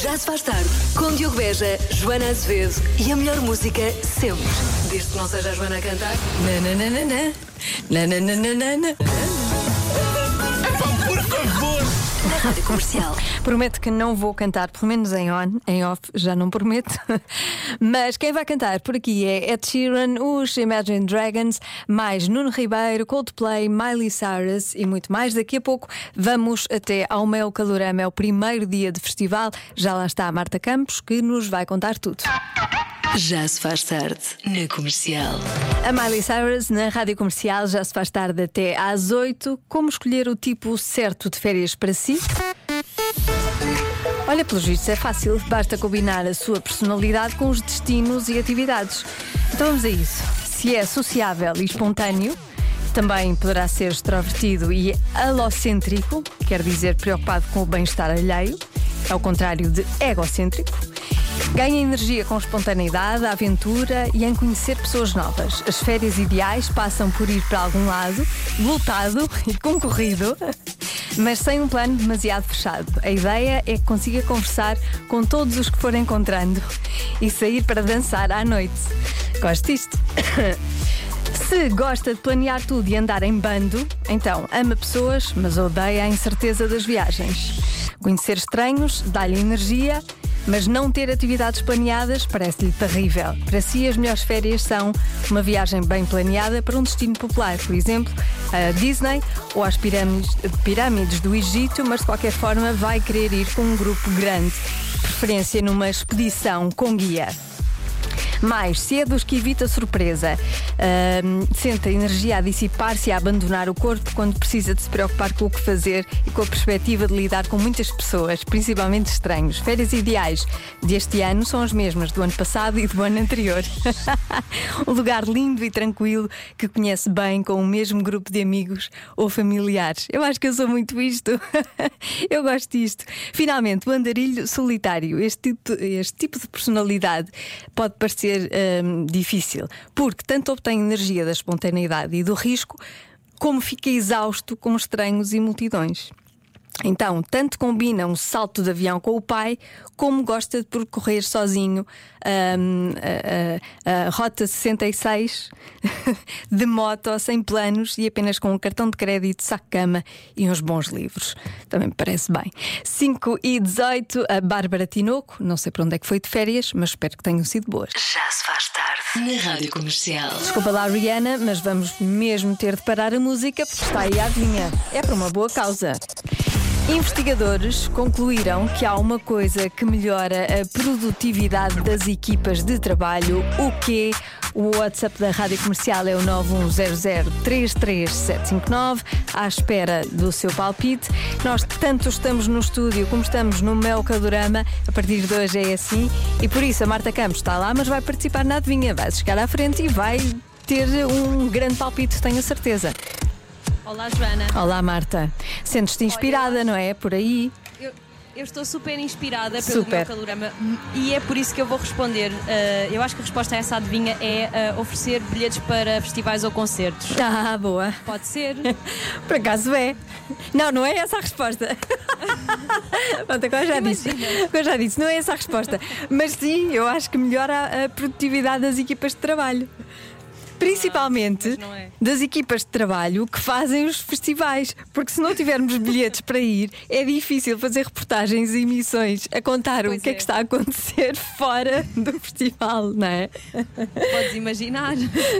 Já se faz tarde com Diogo Beja, Joana Azevedo e a melhor música sempre. Desde que não seja a Joana a cantar. Nananana. Nananana. Rádio comercial. Prometo que não vou cantar, pelo menos em on, em off, já não prometo. Mas quem vai cantar por aqui é Ed Sheeran, os Imagine Dragons, mais Nuno Ribeiro, Coldplay, Miley Cyrus e muito mais. Daqui a pouco vamos até ao Mel Calorama, é o primeiro dia de festival. Já lá está a Marta Campos, que nos vai contar tudo. Já se faz tarde na comercial. A Miley Cyrus na rádio comercial já se faz tarde até às 8. Como escolher o tipo certo de férias para si? Olha, pelos vistos é fácil, basta combinar a sua personalidade com os destinos e atividades. Então vamos a isso. Se é sociável e espontâneo, também poderá ser extrovertido e alocêntrico, quer dizer preocupado com o bem-estar alheio, ao contrário de egocêntrico. Ganha energia com espontaneidade, aventura e em conhecer pessoas novas. As férias ideais passam por ir para algum lado, lutado e concorrido, mas sem um plano demasiado fechado. A ideia é que consiga conversar com todos os que for encontrando e sair para dançar à noite. Gosto disto. Se gosta de planear tudo e andar em bando, então ama pessoas, mas odeia a incerteza das viagens. Conhecer estranhos dá-lhe energia, mas não ter atividades planeadas parece-lhe terrível. Para si, as melhores férias são uma viagem bem planeada para um destino popular, por exemplo, a Disney ou às pirâmides, pirâmides do Egito, mas de qualquer forma vai querer ir com um grupo grande, de preferência numa expedição com guia. Mais, se é dos que evita surpresa, ahm, sente a energia a dissipar-se e a abandonar o corpo quando precisa de se preocupar com o que fazer e com a perspectiva de lidar com muitas pessoas, principalmente estranhos. Férias ideais deste ano são as mesmas do ano passado e do ano anterior. um lugar lindo e tranquilo que conhece bem com o mesmo grupo de amigos ou familiares. Eu acho que eu sou muito isto. eu gosto disto. Finalmente, o andarilho solitário. Este tipo, este tipo de personalidade pode parecer hum, difícil, porque tanto obtém energia da espontaneidade e do risco, como fica exausto com estranhos e multidões. Então, tanto combina um salto de avião com o pai, como gosta de percorrer sozinho hum, a, a- a Rota 66 de moto, sem planos e apenas com um cartão de crédito, saco-cama e uns bons livros. Também me parece bem. 5 e 18, a Bárbara Tinoco, não sei para onde é que foi de férias, mas espero que tenham sido boas. Já se faz tarde na rádio comercial. Desculpa lá, Rihanna, mas vamos mesmo ter de parar a música porque está aí a adivinha. É por uma boa causa. Investigadores concluíram que há uma coisa que melhora a produtividade das equipas de trabalho, o que o WhatsApp da Rádio Comercial é o 910033759, à espera do seu palpite. Nós tanto estamos no estúdio como estamos no Melcadorama, a partir de hoje é assim, e por isso a Marta Campos está lá, mas vai participar na adivinha, vai chegar à frente e vai ter um grande palpite, tenho a certeza. Olá, Joana. Olá, Marta. Sentes-te inspirada, não é? Por aí. Eu, eu estou super inspirada pelo Super. meu calorama e é por isso que eu vou responder. Uh, eu acho que a resposta a essa adivinha é uh, oferecer bilhetes para festivais ou concertos. Ah, boa. Pode ser? Por acaso é. Não, não é essa a resposta. Pronto, agora já disse. Agora já disse, não é essa a resposta. Mas sim, eu acho que melhora a, a produtividade das equipas de trabalho. Principalmente é. das equipas de trabalho que fazem os festivais. Porque se não tivermos bilhetes para ir, é difícil fazer reportagens e emissões a contar o Pois que é. é. que está a acontecer fora do festival, não é? Podes imaginar.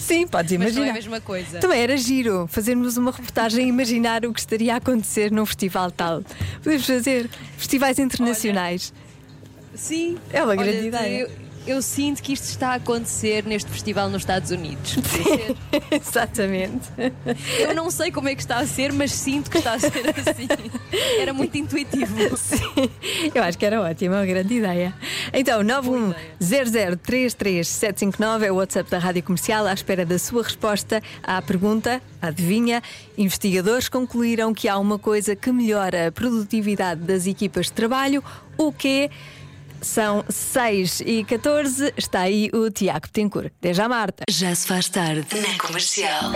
Sim, podes Mas não é imaginar. a mesma coisa. Também era giro fazermos uma reportagem e imaginar o que estaria a acontecer num festival tal. Podemos fazer festivais internacionais. Sim. É uma Olha, grande ideia. Eu, eu sinto que isto está a acontecer neste festival nos Estados Unidos. Exatamente. Eu não sei como é que está a ser, mas sinto que está a ser assim. Era muito intuitivo. Sim, eu acho que era ótimo, é uma grande ideia. Então, 910033759 é o WhatsApp da Rádio Comercial à espera da sua resposta à pergunta, adivinha. Investigadores concluíram que há uma coisa que melhora a produtividade das equipas de trabalho, o que são 6 e 14. Está aí o Tiago Tencourt. Até já, Marta. Já se faz tarde na comercial.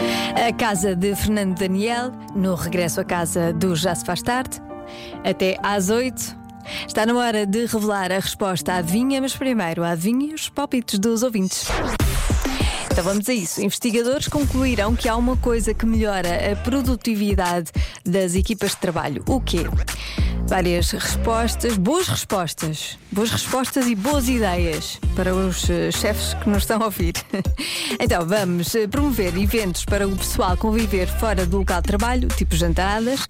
A casa de Fernando Daniel, no regresso à casa do Já se faz tarde, até às 8. Está na hora de revelar a resposta à adivinha, mas primeiro adivinha os palpites dos ouvintes. Então vamos a isso. Investigadores concluíram que há uma coisa que melhora a produtividade das equipas de trabalho. O quê? Várias respostas, boas respostas, boas respostas e boas ideias para os eh, chefes que nos estão a ouvir. Então vamos eh, promover eventos para o pessoal conviver fora do local de trabalho, tipo jantadas,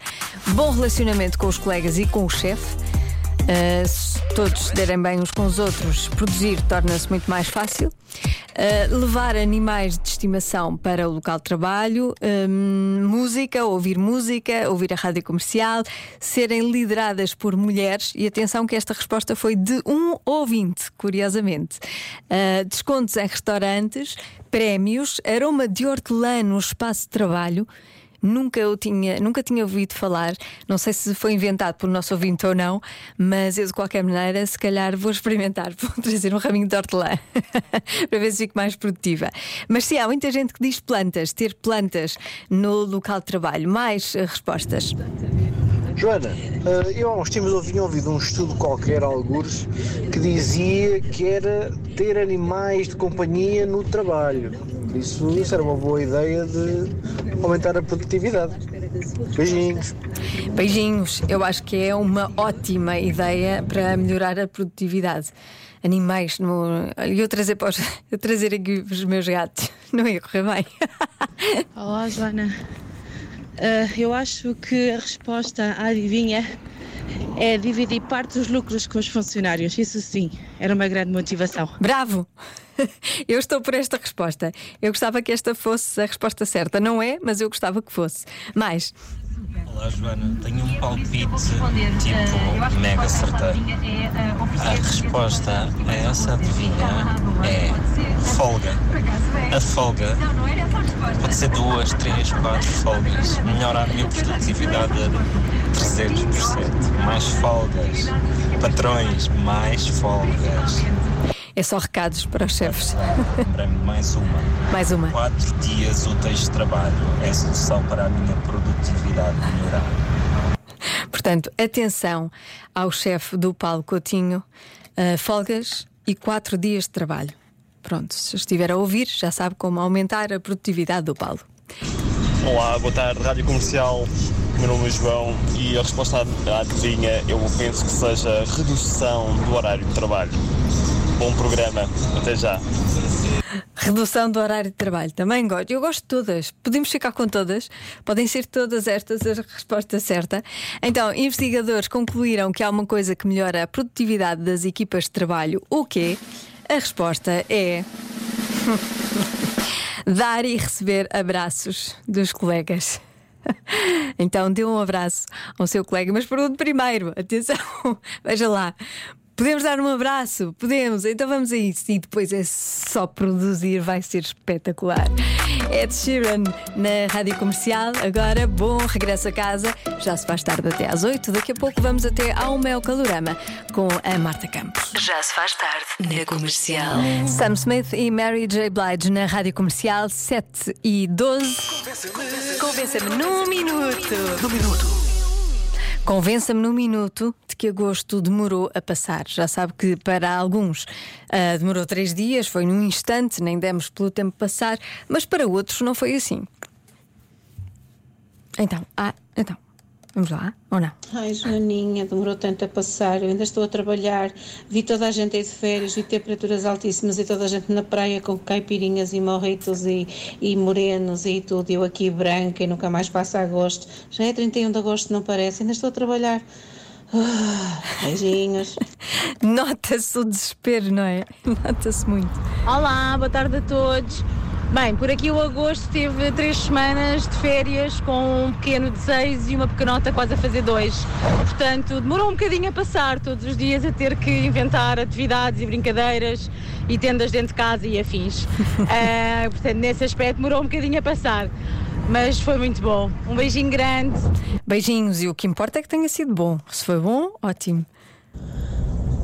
bom relacionamento com os colegas e com o chefe. Uh, todos se derem bem uns com os outros, produzir torna-se muito mais fácil. Uh, levar animais de estimação para o local de trabalho, um, música, ouvir música, ouvir a rádio comercial, serem lideradas por mulheres. E atenção que esta resposta foi de um ouvinte, curiosamente. Uh, descontos em restaurantes, prémios, aroma de hortelã no espaço de trabalho. Nunca eu tinha, nunca tinha ouvido falar, não sei se foi inventado por nosso ouvinte ou não, mas eu de qualquer maneira, se calhar vou experimentar, vou trazer um raminho de hortelã para ver se fico mais produtiva. Mas sim, há muita gente que diz plantas, ter plantas no local de trabalho. Mais uh, respostas. Joana, eh, eu há uns tempos ouvi ouvido um estudo qualquer, algures, que dizia que era ter animais de companhia no trabalho. Isso, isso era uma boa ideia de aumentar a produtividade. Beijinhos. Beijinhos, eu acho que é uma ótima ideia para melhorar a produtividade. Animais no. E eu trazer, para os... eu trazer aqui os meus gatos, não ia correr bem. Olá, Joana. Uh, eu acho que a resposta à adivinha é dividir parte dos lucros com os funcionários. Isso sim, era uma grande motivação. Bravo! Eu estou por esta resposta. Eu gostava que esta fosse a resposta certa. Não é, mas eu gostava que fosse. Mais. Olá, Joana. Tenho um palpite tipo mega certeiro. A resposta a essa adivinha é folga. A folga pode ser duas, três, quatro folgas. Melhora a minha produtividade a 300%. Mais folgas. Patrões, mais folgas. É só recados para os chefes. Lembrei-me mais uma. Mais uma. Quatro dias úteis de trabalho é a solução para a minha produtividade melhorar. Portanto, atenção ao chefe do Paulo Coutinho, uh, folgas e quatro dias de trabalho. Pronto, se estiver a ouvir, já sabe como aumentar a produtividade do Paulo. Olá, boa tarde, Rádio Comercial. Meu nome é João e a resposta à adivinha eu penso que seja redução do horário de trabalho. Bom programa, até já. Redução do horário de trabalho, também gosto. Eu gosto de todas. Podemos ficar com todas. Podem ser todas estas a resposta certa. Então, investigadores concluíram que há uma coisa que melhora a produtividade das equipas de trabalho. O quê? A resposta é. Dar e receber abraços dos colegas. Então dê um abraço ao seu colega, mas pergunte primeiro, atenção, veja lá, Podemos dar um abraço? Podemos, então vamos a isso. E depois é só produzir, vai ser espetacular. Ed Sheeran na rádio comercial. Agora, bom regresso a casa. Já se faz tarde até às 8. Daqui a pouco vamos até ao Mel Calorama com a Marta Campos. Já se faz tarde na comercial. Sam Smith e Mary J. Blige na rádio comercial 7 e 12. Convença-me num minuto. Num minuto. Convença-me num minuto de que agosto demorou a passar. Já sabe que para alguns uh, demorou três dias, foi num instante, nem demos pelo tempo passar, mas para outros não foi assim. Então, ah, então. Vamos lá, ou não? Ai, Joaninha, demorou tanto a passar. Eu ainda estou a trabalhar. Vi toda a gente aí de férias, vi temperaturas altíssimas e toda a gente na praia com caipirinhas e morritos e, e morenos e tudo. Eu aqui branca e nunca mais passa agosto. Já é 31 de agosto, não parece? Ainda estou a trabalhar. Ah, beijinhos. Nota-se o desespero, não é? Nota-se muito. Olá, boa tarde a todos. Bem, por aqui o agosto teve três semanas de férias com um pequeno de seis e uma pequenota quase a fazer dois. Portanto, demorou um bocadinho a passar todos os dias a ter que inventar atividades e brincadeiras e tendas dentro de casa e afins. uh, portanto, nesse aspecto demorou um bocadinho a passar. Mas foi muito bom. Um beijinho grande. Beijinhos, e o que importa é que tenha sido bom. Se foi bom, ótimo.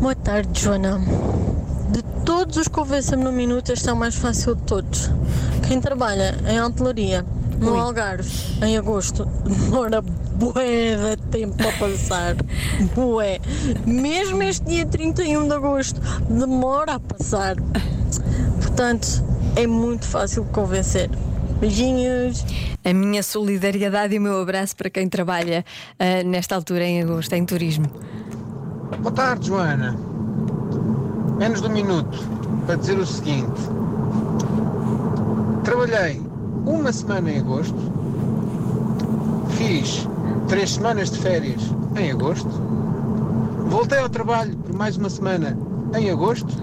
Boa tarde, Joana. De todos os convença-me no minuto, este é o mais fácil de todos. Quem trabalha em hotelaria, no Algarve, em agosto, demora bué de tempo para passar. Bué. Mesmo este dia 31 de agosto demora a passar. Portanto, é muito fácil de convencer. Beijinhos. A minha solidariedade e o meu abraço para quem trabalha ah, nesta altura em agosto em turismo. Boa tarde, Joana. Menos de um minuto para dizer o seguinte. Trabalhei uma semana em agosto, fiz três semanas de férias em agosto, voltei ao trabalho por mais uma semana em agosto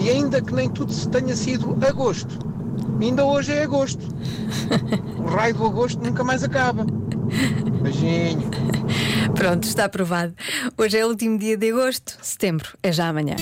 e ainda que nem tudo se tenha sido agosto, ainda hoje é agosto. O raio do agosto nunca mais acaba. Beijinho. Pronto, está aprovado. Hoje é o último dia de agosto, setembro é já amanhã.